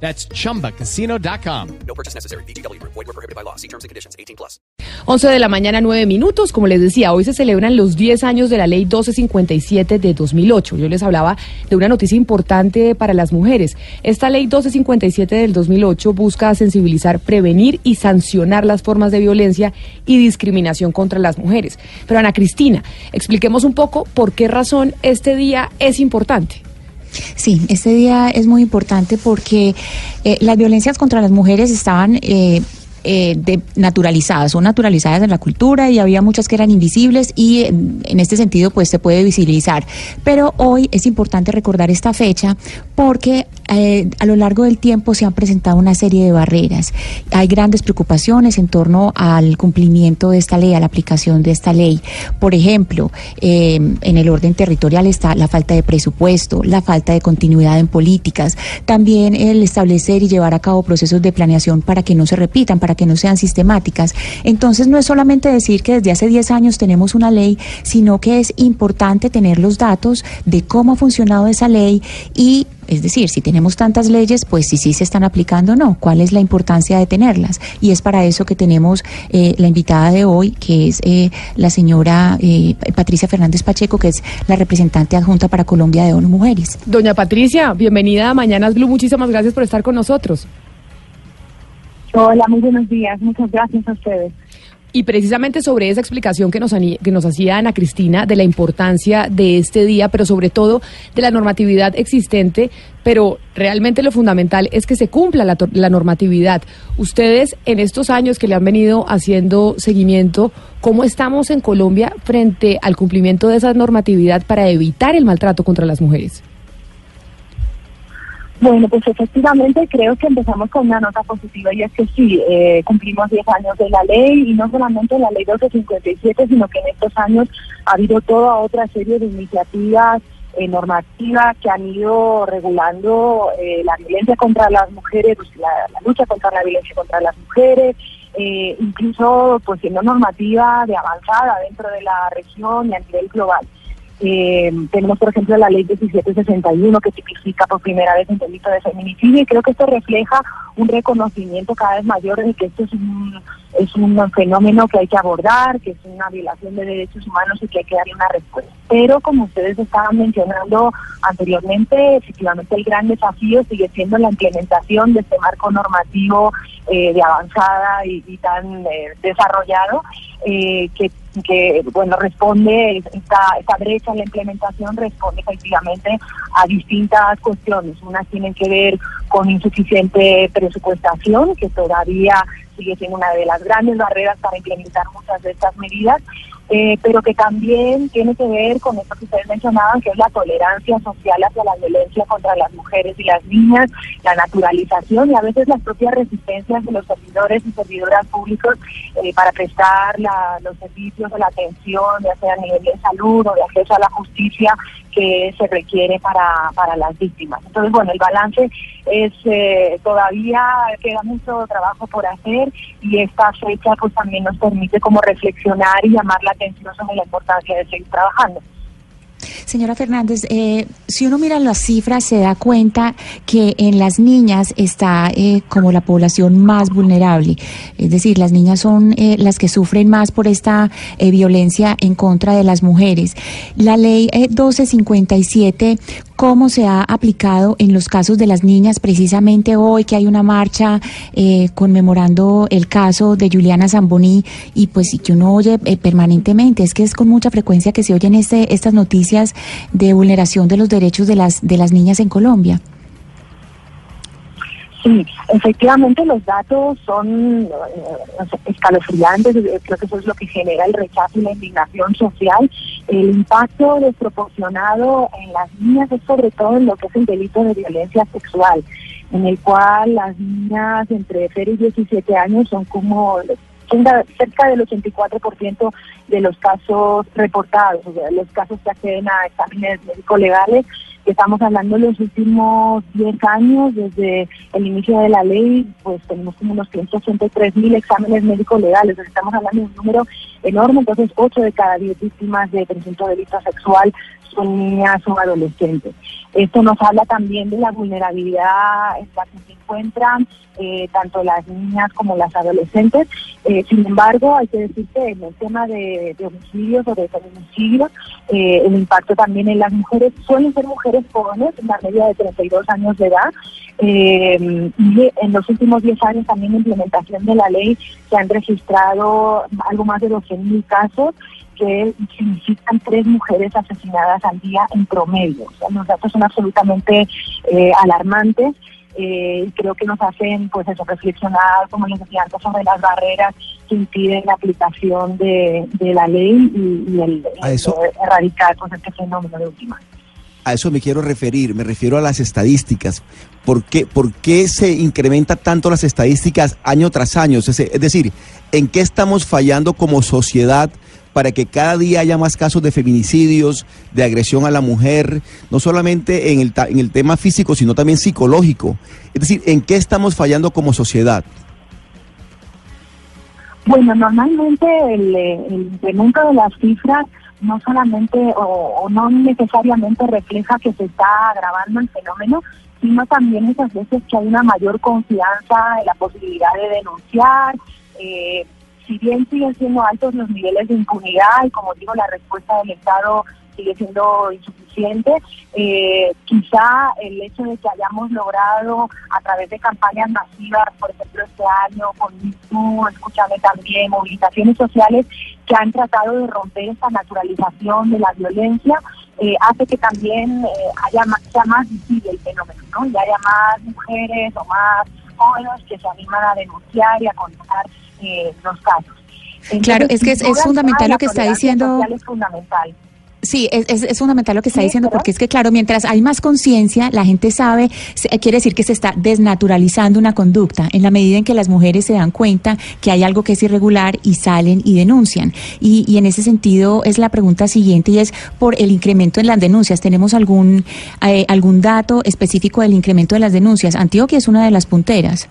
That's chumbacasino.com. No purchase necessary. BGW. Void were prohibited by law. See terms and conditions. 18 plus. 11 de la mañana, 9 minutos. Como les decía, hoy se celebran los 10 años de la ley 1257 de 2008. Yo les hablaba de una noticia importante para las mujeres. Esta ley 1257 del 2008 busca sensibilizar, prevenir y sancionar las formas de violencia y discriminación contra las mujeres. Pero Ana Cristina, expliquemos un poco por qué razón este día es importante. Sí, este día es muy importante porque eh, las violencias contra las mujeres estaban eh, eh, de, naturalizadas, son naturalizadas en la cultura y había muchas que eran invisibles y en, en este sentido pues se puede visibilizar. Pero hoy es importante recordar esta fecha porque eh, a lo largo del tiempo se han presentado una serie de barreras. Hay grandes preocupaciones en torno al cumplimiento de esta ley, a la aplicación de esta ley. Por ejemplo, eh, en el orden territorial está la falta de presupuesto, la falta de continuidad en políticas, también el establecer y llevar a cabo procesos de planeación para que no se repitan, para que no sean sistemáticas. Entonces, no es solamente decir que desde hace 10 años tenemos una ley, sino que es importante tener los datos de cómo ha funcionado esa ley y es decir, si tenemos tantas leyes, pues si sí se están aplicando o no, cuál es la importancia de tenerlas. Y es para eso que tenemos eh, la invitada de hoy, que es eh, la señora eh, Patricia Fernández Pacheco, que es la representante adjunta para Colombia de ONU Mujeres. Doña Patricia, bienvenida a Mañanas Blue. Muchísimas gracias por estar con nosotros. Hola, muy buenos días. Muchas gracias a ustedes. Y precisamente sobre esa explicación que nos, que nos hacía Ana Cristina de la importancia de este día, pero sobre todo de la normatividad existente, pero realmente lo fundamental es que se cumpla la, la normatividad. Ustedes en estos años que le han venido haciendo seguimiento, ¿cómo estamos en Colombia frente al cumplimiento de esa normatividad para evitar el maltrato contra las mujeres? Bueno, pues efectivamente creo que empezamos con una nota positiva y es que sí, eh, cumplimos 10 años de la ley y no solamente la ley 1257, sino que en estos años ha habido toda otra serie de iniciativas eh, normativas que han ido regulando eh, la violencia contra las mujeres, pues, la, lucha contra la violencia contra las mujeres, eh, incluso pues siendo normativa de avanzada dentro de la región y a nivel global. Eh, tenemos, por ejemplo, la ley 1761 que tipifica por primera vez el delito de feminicidio y creo que esto refleja un reconocimiento cada vez mayor de que esto es un, es un fenómeno que hay que abordar, que es una violación de derechos humanos y que hay que darle una respuesta. Pero como ustedes estaban mencionando anteriormente, efectivamente el gran desafío sigue siendo la implementación de este marco normativo eh, de avanzada y, y tan eh, desarrollado eh, que que bueno responde esta, esta brecha en la implementación responde efectivamente a distintas cuestiones. Unas tienen que ver con insuficiente presupuestación que todavía sigue siendo una de las grandes barreras para implementar muchas de estas medidas eh, pero que también tiene que ver con esto que ustedes mencionaban, que es la tolerancia social hacia la violencia contra las mujeres y las niñas, la naturalización y a veces las propias resistencias de los servidores y servidoras públicos eh, para prestar la, los servicios o la atención, ya sea a nivel de salud o de acceso a la justicia que se requiere para, para las víctimas. Entonces, bueno, el balance es eh, todavía queda mucho trabajo por hacer y esta fecha pues también nos permite como reflexionar y llamar la atención sobre la importancia de seguir trabajando. Señora Fernández, eh, si uno mira las cifras se da cuenta que en las niñas está eh, como la población más vulnerable. Es decir, las niñas son eh, las que sufren más por esta eh, violencia en contra de las mujeres. La ley eh, 1257, ¿cómo se ha aplicado en los casos de las niñas? Precisamente hoy que hay una marcha eh, conmemorando el caso de Juliana Zamboní y pues que uno oye eh, permanentemente, es que es con mucha frecuencia que se oyen este, estas noticias de vulneración de los derechos de las, de las niñas en Colombia. Sí, efectivamente los datos son eh, escalofriantes, eh, creo que eso es lo que genera el rechazo y la indignación social. El impacto desproporcionado en las niñas es sobre todo en lo que es el delito de violencia sexual, en el cual las niñas entre 0 y 17 años son como cerca del 84% de los casos reportados, o sea, los casos que acceden a exámenes médicos legales Estamos hablando de los últimos 10 años, desde el inicio de la ley, pues tenemos como unos 183 mil exámenes médicos legales. Estamos hablando de un número enorme, entonces 8 de cada 10 víctimas de presunto delito sexual son niñas o adolescentes. Esto nos habla también de la vulnerabilidad en la que se encuentran eh, tanto las niñas como las adolescentes. Eh, sin embargo, hay que decir que en el tema de, homicidios o de feminicidios, eh, el impacto también en las mujeres suelen ser mujeres jóvenes, en la media de 32 años de edad, y en los últimos 10 años también en implementación de la ley se han registrado algo más de 12.000 casos que significan tres mujeres asesinadas al día en promedio. los datos son absolutamente eh, alarmantes. Eh, creo que nos hacen pues eso reflexionar como les decía antes sobre las barreras que impiden la aplicación de, la ley y, el, erradicar pues, este fenómeno de última a eso me quiero referir, me refiero a las estadísticas. ¿Por qué, ¿Por qué se incrementa tanto las estadísticas año tras año? Es decir, ¿en qué estamos fallando como sociedad para que cada día haya más casos de feminicidios, de agresión a la mujer, no solamente en el, en el tema físico, sino también psicológico. Es decir, ¿en qué estamos fallando como sociedad? Bueno, normalmente el, incremento de las cifras no solamente o, no necesariamente refleja que se está agravando el fenómeno, sino también muchas veces que hay una mayor confianza en la posibilidad de denunciar, eh, si bien siguen siendo altos los niveles de impunidad y como digo, la respuesta del Estado sigue siendo insuficiente, eh, quizá el hecho de que hayamos logrado a través de campañas masivas, por ejemplo este año con MeToo, escúchame también, movilizaciones sociales que han tratado de romper esta naturalización de la violencia, eh, hace que también eh, haya más, sea más visible el fenómeno, ¿no? Y haya más mujeres o más jóvenes que se animan a denunciar y a contar eh, los casos. claro, es que es, fundamental lo que está diciendo. Es fundamental. Sí, es, es, fundamental lo que está diciendo, porque es que, claro, mientras hay más conciencia, la gente sabe, quiere decir que se está desnaturalizando una conducta, en la medida en que las mujeres se dan cuenta que hay algo que es irregular y salen y denuncian. Y, y en ese sentido es la pregunta siguiente y es por el incremento en las denuncias. ¿Tenemos algún, eh, algún dato específico del incremento de las denuncias? Antioquia es una de las punteras.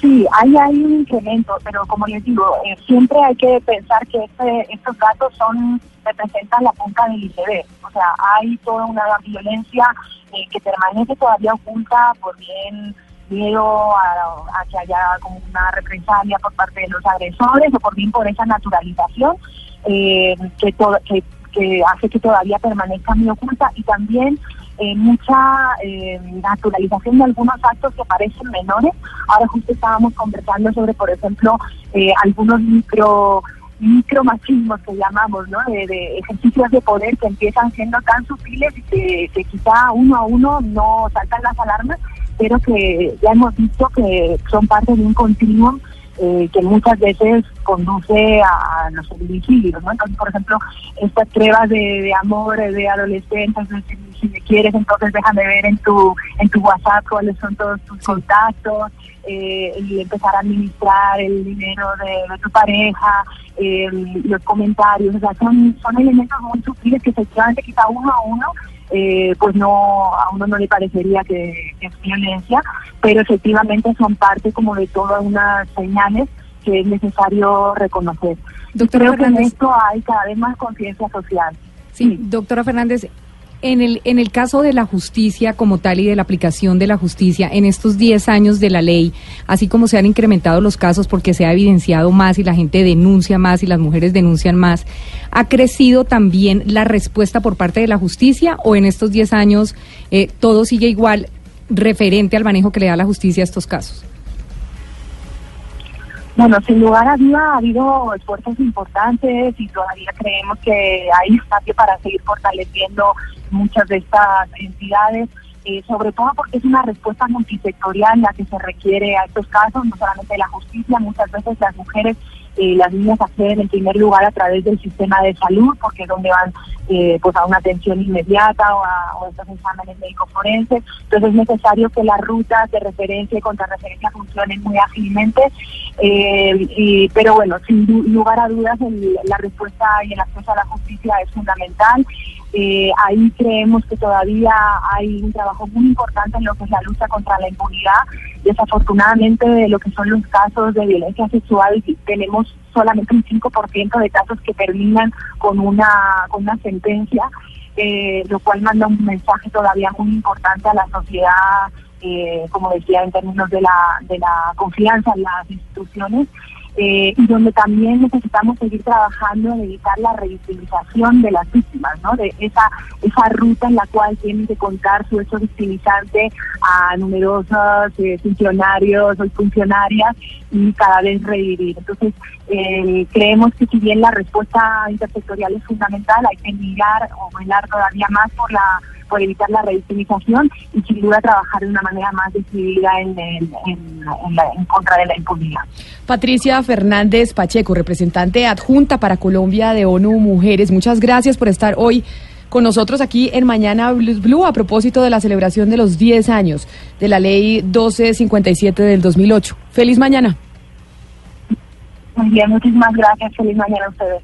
Sí, hay un incremento, pero como les digo, eh, siempre hay que pensar que este, estos datos son representan la punta del iceberg. O sea, hay toda una violencia eh, que permanece todavía oculta por bien miedo a, que haya como una represalia por parte de los agresores o por bien por esa naturalización eh, que, que, que hace que todavía permanezca muy oculta y también eh, mucha eh, naturalización de algunos actos que parecen menores. Ahora justo estábamos conversando sobre, por ejemplo, eh, algunos micro micromachismos que llamamos, ¿no? De, ejercicios de poder que empiezan siendo tan sutiles que, que quizá uno a uno no saltan las alarmas, pero que ya hemos visto que son parte de un continuum eh, que muchas veces conduce a, los homicidios, ¿no? Entonces, por ejemplo, estas pruebas de, amor de adolescentes, si, me quieres, entonces déjame ver en tu en tu WhatsApp cuáles son todos tus contactos eh, y empezar a administrar el dinero de, tu pareja, eh, los comentarios, o sea, son, son elementos muy sutiles que efectivamente quizá uno a uno eh, pues no a uno no le parecería que, es violencia, pero efectivamente son parte como de todas unas señales que es necesario reconocer. Creo que en esto hay cada vez más conciencia social. Sí, doctora Fernández, en el, en el caso de la justicia como tal y de la aplicación de la justicia, en estos 10 años de la ley, así como se han incrementado los casos porque se ha evidenciado más y la gente denuncia más y las mujeres denuncian más, ¿ha crecido también la respuesta por parte de la justicia o en estos 10 años eh, todo sigue igual referente al manejo que le da la justicia a estos casos? Bueno, sin lugar a duda ha habido esfuerzos importantes y todavía creemos que hay espacio para seguir fortaleciendo muchas de estas entidades, eh, sobre todo porque es una respuesta multisectorial la que se requiere a estos casos, no solamente la justicia, muchas veces las mujeres Eh, las niñas acceden en primer lugar a través del sistema de salud, porque es donde van eh, pues a una atención inmediata o a, o estos exámenes médicos forenses. Entonces es necesario que las rutas de referencia y contrarreferencia funcionen muy ágilmente. Eh, y- pero bueno, sin lugar a dudas, el- la respuesta y el acceso a la justicia es fundamental. Eh, ahí creemos que todavía hay un trabajo muy importante en lo que es la lucha contra la impunidad. Desafortunadamente, de lo que son los casos de violencia sexual, tenemos solamente un 5% de casos que terminan con una, con una sentencia, eh, lo cual manda un mensaje todavía muy importante a la sociedad, eh, como decía, en términos de la, de la confianza en las instituciones eh, y donde también necesitamos seguir trabajando en evitar la revictimización de las víctimas, ¿no? De esa esa ruta en la cual tienen que contar su hecho victimizante a numerosos eh, funcionarios o funcionarias y cada vez revivir. Entonces, eh, creemos que si bien la respuesta intersectorial es fundamental, hay que mirar o velar todavía más por la por evitar la revictimización y sin duda trabajar de una manera más decidida en, en- en- en la- en contra de la impunidad. Patricia Fernández Pacheco, representante adjunta para Colombia de ONU Mujeres, muchas gracias por estar hoy con nosotros aquí en Mañana Blues Blue a propósito de la celebración de los 10 años de la ley 1257 del 2008. Feliz mañana. Muy bien, muchísimas gracias. Feliz mañana a ustedes.